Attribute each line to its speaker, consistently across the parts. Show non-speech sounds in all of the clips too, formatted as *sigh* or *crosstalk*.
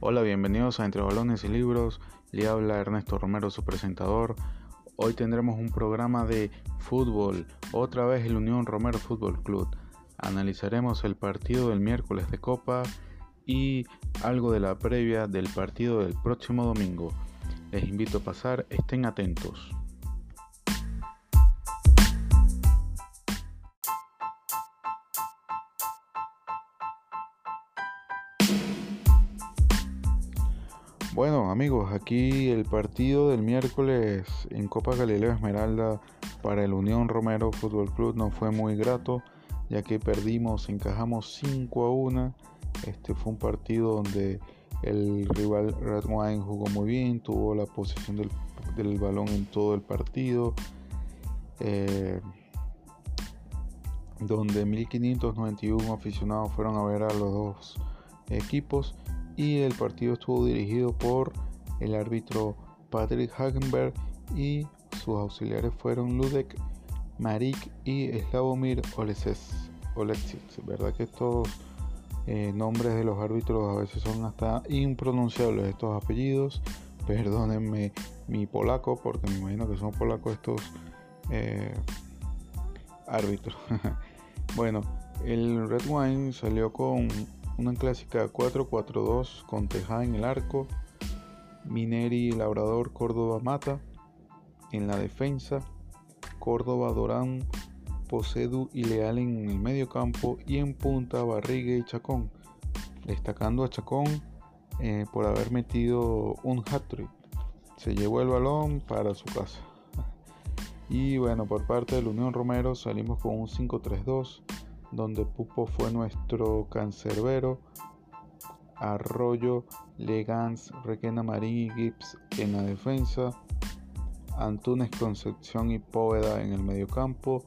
Speaker 1: Hola, bienvenidos a Entre Balones y Libros. Le habla Ernesto Romero, su presentador. Hoy tendremos un programa de fútbol, otra vez el Unión Romero Fútbol Club. Analizaremos el partido del miércoles de Copa y algo de la previa del partido del próximo domingo. Les invito a pasar, estén atentos. Amigos, aquí el partido del miércoles en Copa Galileo Esmeralda para el Unión Romero Fútbol Club no fue muy grato, ya que perdimos, encajamos 5 a 1. Este fue un partido donde el rival Red Wine jugó muy bien, tuvo la posesión del, balón en todo el partido. Eh, donde 1591 aficionados fueron a ver a los dos equipos y el partido estuvo dirigido por el árbitro Patrick Hagenberg y sus auxiliares fueron Ludek Marik y Slavomir Oleksic. ¿Verdad que estos eh, nombres de los árbitros a veces son hasta impronunciables estos apellidos? Perdónenme mi polaco porque me imagino que son polacos estos eh, árbitros. *laughs* bueno, el Red Wine salió con una clásica 4-4-2 con Tejada en el arco, Mineri Labrador Córdoba Mata en la defensa, Córdoba Dorán, Posedu y Leal en el medio campo y en punta Barriga y Chacón, destacando a Chacón eh, por haber metido un hat-trick. Se llevó el balón para su casa. *laughs* Y bueno, por parte del Unión Romero salimos con un 5-3-2 donde Pupo fue nuestro cancerbero, Arroyo, Legans, Requena Marín y Gibbs en la defensa, Antunes, Concepción y Póveda en el mediocampo.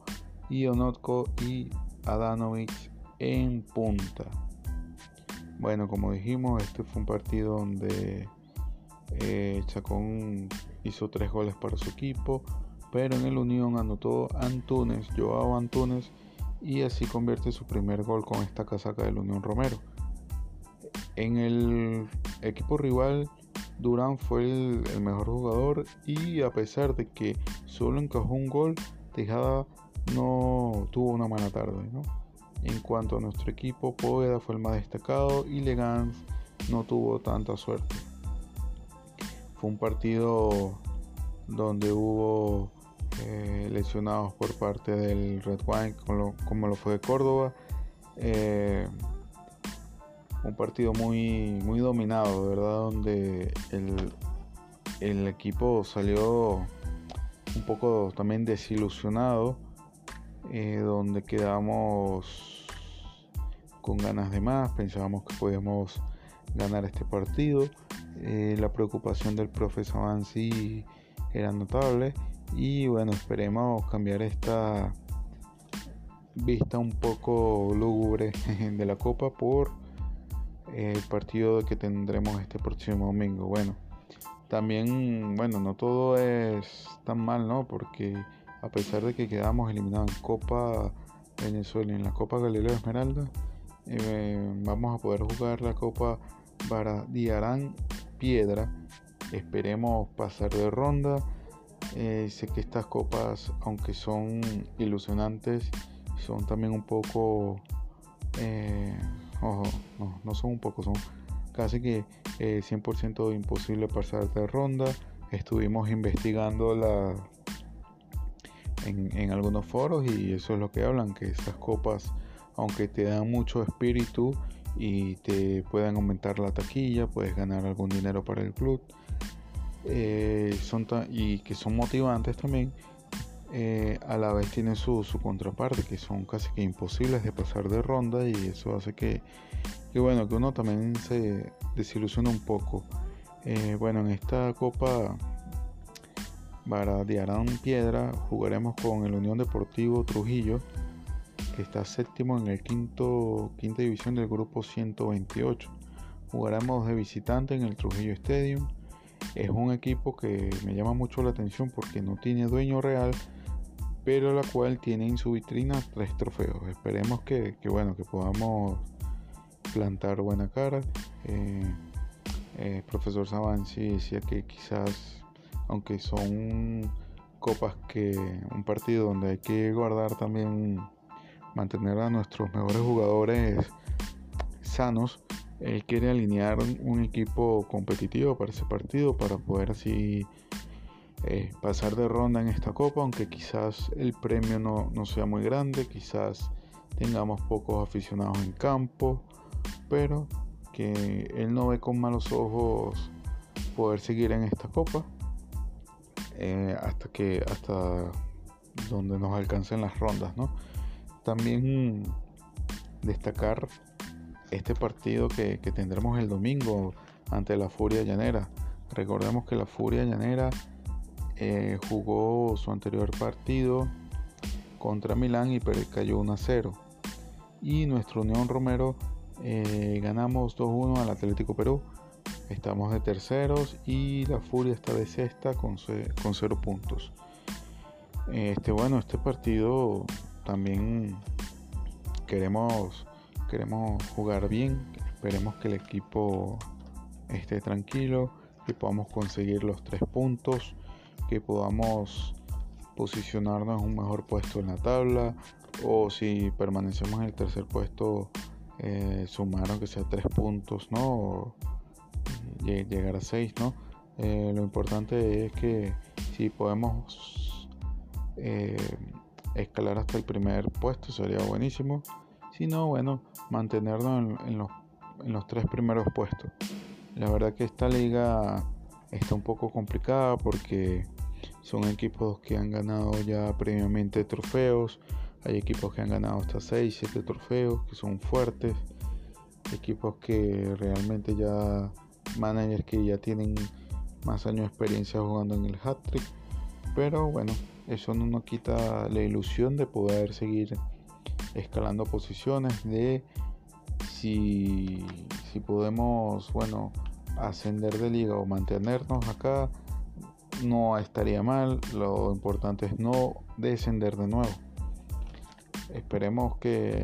Speaker 1: Y Onotko y Adanovic en punta. Bueno, como dijimos, este fue un partido donde eh, Chacón hizo tres goles para su equipo, pero en el Unión anotó Antunes, Joao Antunes, y así convierte su primer gol con esta casaca del Unión Romero. En el equipo rival, Durán fue el, mejor jugador y a pesar de que solo encajó un gol, Tejada no tuvo una mala tarde. En cuanto a nuestro equipo, Poeda fue el más destacado y Legans no tuvo tanta suerte. Fue un partido donde hubo eh, lesionados por parte del Red Wine, como lo, fue de Córdoba. Eh, un partido muy, muy dominado, ¿verdad? Donde el, equipo salió un poco también desilusionado, eh, donde quedamos con ganas de más, pensábamos que podíamos ganar este partido. la preocupación del profesor Avanzi era notable y bueno, esperemos cambiar esta vista un poco lúgubre *laughs* de la Copa por el partido que tendremos este próximo domingo. Bueno, también, bueno, no todo es tan mal, ¿no? Porque a pesar de que quedamos eliminados en Copa Venezuela en la Copa Galileo Esmeralda, eh, vamos a poder jugar la Copa Baradiarán Piedra. Esperemos pasar de ronda eh, sé que estas copas, aunque son ilusionantes, son también un poco, eh, ojo, no, son un poco, son casi que 100% eh, imposible pasar de ronda. Estuvimos investigando la, en, en, algunos foros y eso es lo que hablan, que estas copas, aunque te dan mucho espíritu y te pueden aumentar la taquilla, puedes ganar algún dinero para el club eh, son y que son motivantes también, eh, a la vez tienen su, contraparte, que son casi que imposibles de pasar de ronda y eso hace que, que bueno, que uno también se desilusiona un poco. Eh, bueno, en esta copa Baradiarán Piedra jugaremos con el Unión Deportivo Trujillo, que está séptimo en el quinto, quinta división del grupo 128. Jugaremos de visitante en el Trujillo Stadium es un equipo que me llama mucho la atención porque no tiene dueño real, pero la cual tiene en su vitrina tres trofeos. Esperemos que, bueno, que podamos plantar buena cara. Eh, eh, profesor Savanzi decía que quizás, aunque son copas que un partido donde hay que guardar también, mantener a nuestros mejores jugadores sanos, él quiere alinear un equipo competitivo para ese partido para poder así eh, pasar de ronda en esta copa, aunque quizás el premio no, no, sea muy grande, quizás tengamos pocos aficionados en campo, pero que él no ve con malos ojos poder seguir en esta copa eh, hasta que hasta donde nos alcancen las rondas, ¿no? También destacar este partido que, tendremos el domingo ante la Furia Llanera. Recordemos que la Furia Llanera eh, jugó su anterior partido contra Milán y cayó 1 a 0. Y nuestro Unión Romero eh, ganamos 2-1 al Atlético Perú. Estamos de terceros y la Furia está de sexta con, con 0 puntos. Este, bueno, este partido también queremos, queremos jugar bien. Esperemos que el equipo esté tranquilo, que podamos conseguir los tres puntos que podamos posicionarnos en un mejor puesto en la tabla o si permanecemos en el tercer puesto eh, sumar aunque sea tres puntos no o llegar a seis no eh, lo importante es que si podemos eh, escalar hasta el primer puesto sería buenísimo si no bueno mantenernos en, los, los tres primeros puestos la verdad que esta liga está un poco complicada porque son equipos que han ganado ya previamente trofeos. Hay equipos que han ganado hasta 6, 7 trofeos, que son fuertes. Equipos que realmente ya, managers que ya tienen más años de experiencia jugando en el hat-trick. Pero bueno, eso no nos quita la ilusión de poder seguir escalando posiciones, de si, si podemos, bueno, ascender de liga o mantenernos acá no estaría mal. Lo importante es no descender de nuevo. Esperemos que,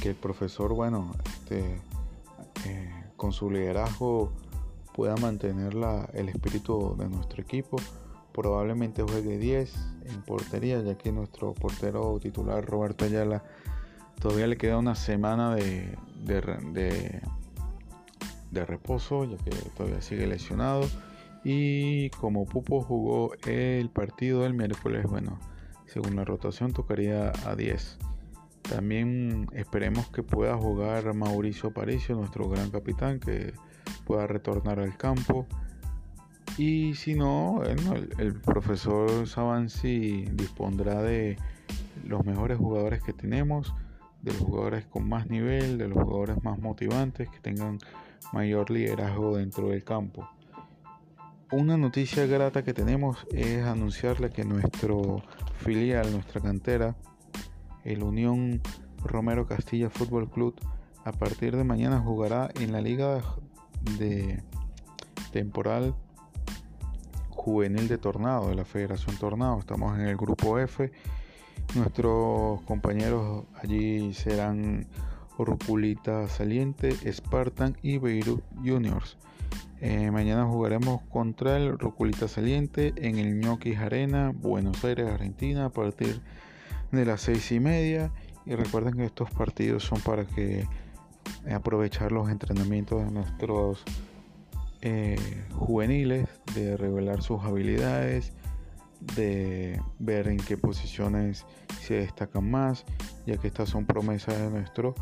Speaker 1: que el profesor, bueno, este, eh, con su liderazgo pueda mantener la, el espíritu de nuestro equipo. Probablemente juegue 10 en portería, ya que nuestro portero titular Roberto Ayala todavía le queda una semana de, de, reposo, ya que todavía sigue lesionado y como Pupo jugó el partido del miércoles, bueno, según la rotación tocaría a 10. También esperemos que pueda jugar Mauricio Aparicio, nuestro gran capitán, que pueda retornar al campo. Y si no, bueno, el, el, profesor Savanzi dispondrá de los mejores jugadores que tenemos, de los jugadores con más nivel, de los jugadores más motivantes, que tengan mayor liderazgo dentro del campo. Una noticia grata que tenemos es anunciarle que nuestro filial, nuestra cantera, el Unión Romero Castilla Fútbol Club, a partir de mañana jugará en la liga de temporal juvenil de Tornado, de la Federación Tornado. Estamos en el grupo F. Nuestros compañeros allí serán Orculita Saliente, Spartan y Beirut Juniors. Eh, mañana jugaremos contra el Roculita Saliente en el Ñoquis Arena, Buenos Aires, Argentina, a partir de las seis y media. Y recuerden que estos partidos son para que eh, aprovechar los entrenamientos de nuestros eh, juveniles, de revelar sus habilidades, de ver en qué posiciones se destacan más, ya que estas son promesas de nuestro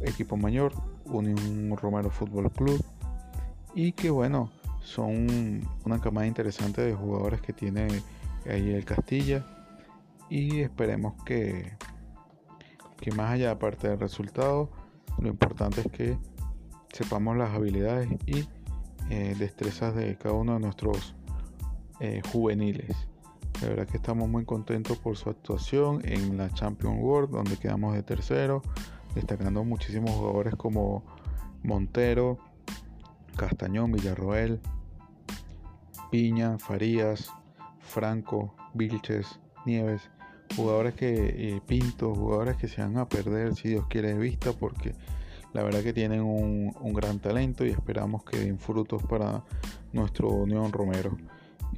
Speaker 1: equipo mayor, Unión Romero Fútbol Club. Y que bueno, son una camada interesante de jugadores que tiene ahí el Castilla. Y esperemos que, que más allá aparte del resultado, lo importante es que sepamos las habilidades y eh, destrezas de cada uno de nuestros eh, juveniles. La verdad que estamos muy contentos por su actuación en la Champion World, donde quedamos de tercero, destacando muchísimos jugadores como Montero, Castañón, Villarroel, Piña, Farías, Franco, Vilches, Nieves, jugadores que eh, Pinto, jugadores que se van a perder si Dios quiere de vista porque la verdad que tienen un, gran talento y esperamos que den frutos para nuestro Unión Romero.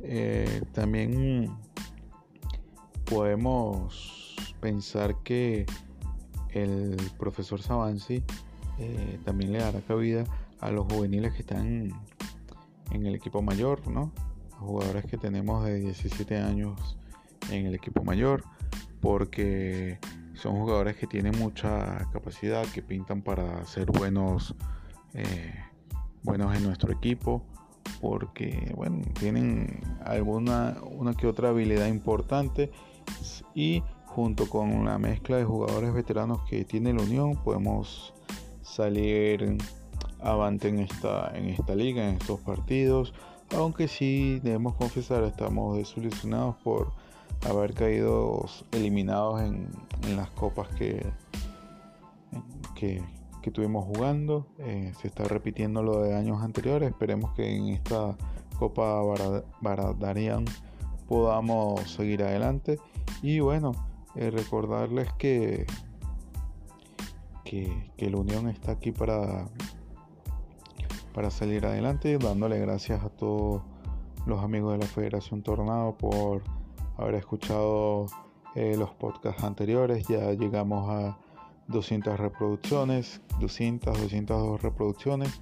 Speaker 1: Eh, también podemos pensar que el profesor Savanzi eh, también le dará cabida a los juveniles que están en el equipo mayor, ¿no? jugadores que tenemos de 17 años en el equipo mayor, porque son jugadores que tienen mucha capacidad, que pintan para ser buenos, eh, buenos en nuestro equipo, porque bueno, tienen alguna una que otra habilidad importante y junto con la mezcla de jugadores veteranos que tiene la Unión podemos salir avante en esta, en esta liga, en estos partidos. Aunque sí debemos confesar, estamos desilusionados por haber caído eliminados en, las copas que, que, tuvimos jugando. Eh, se está repitiendo lo de años anteriores. Esperemos que en esta Copa Baradarian podamos seguir adelante. Y bueno, eh, recordarles que, que, que la Unión está aquí para para salir adelante, dándole gracias a todos los amigos de la Federación Tornado por haber escuchado eh, los podcasts anteriores. Ya llegamos a 200 reproducciones, 200, 202 reproducciones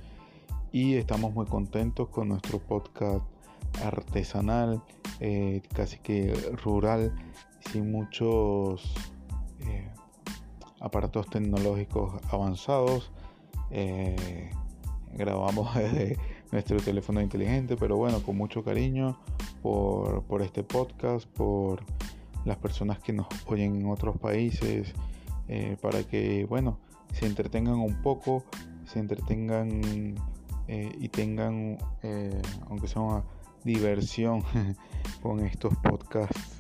Speaker 1: y estamos muy contentos con nuestro podcast artesanal, eh, casi que rural, sin muchos eh, aparatos tecnológicos avanzados grabamos *laughs* desde nuestro teléfono inteligente, pero bueno, con mucho cariño por, este podcast, por las personas que nos oyen en otros países, eh, para que, bueno, se entretengan un poco, se entretengan eh, y tengan, eh, aunque sea una diversión *laughs* con estos podcasts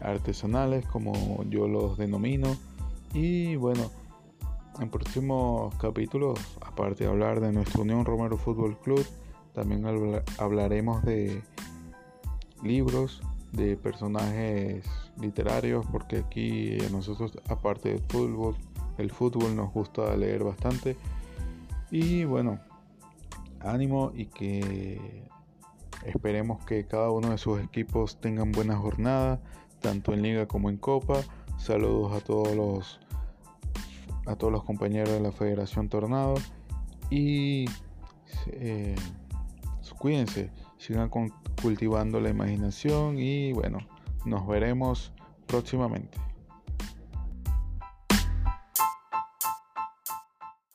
Speaker 1: artesanales, como yo los denomino. Y bueno, en próximos capítulos, aparte de hablar de nuestra Unión Romero Fútbol Club, también hablaremos de libros, de personajes literarios, porque aquí nosotros, aparte del fútbol, el fútbol nos gusta leer bastante. Y bueno, ánimo y que esperemos que cada uno de sus equipos tengan buena jornada, tanto en liga como en copa. Saludos a todos los a todos los compañeros de la Federación Tornado y eh, cuídense, sigan cultivando la imaginación y bueno, nos veremos próximamente.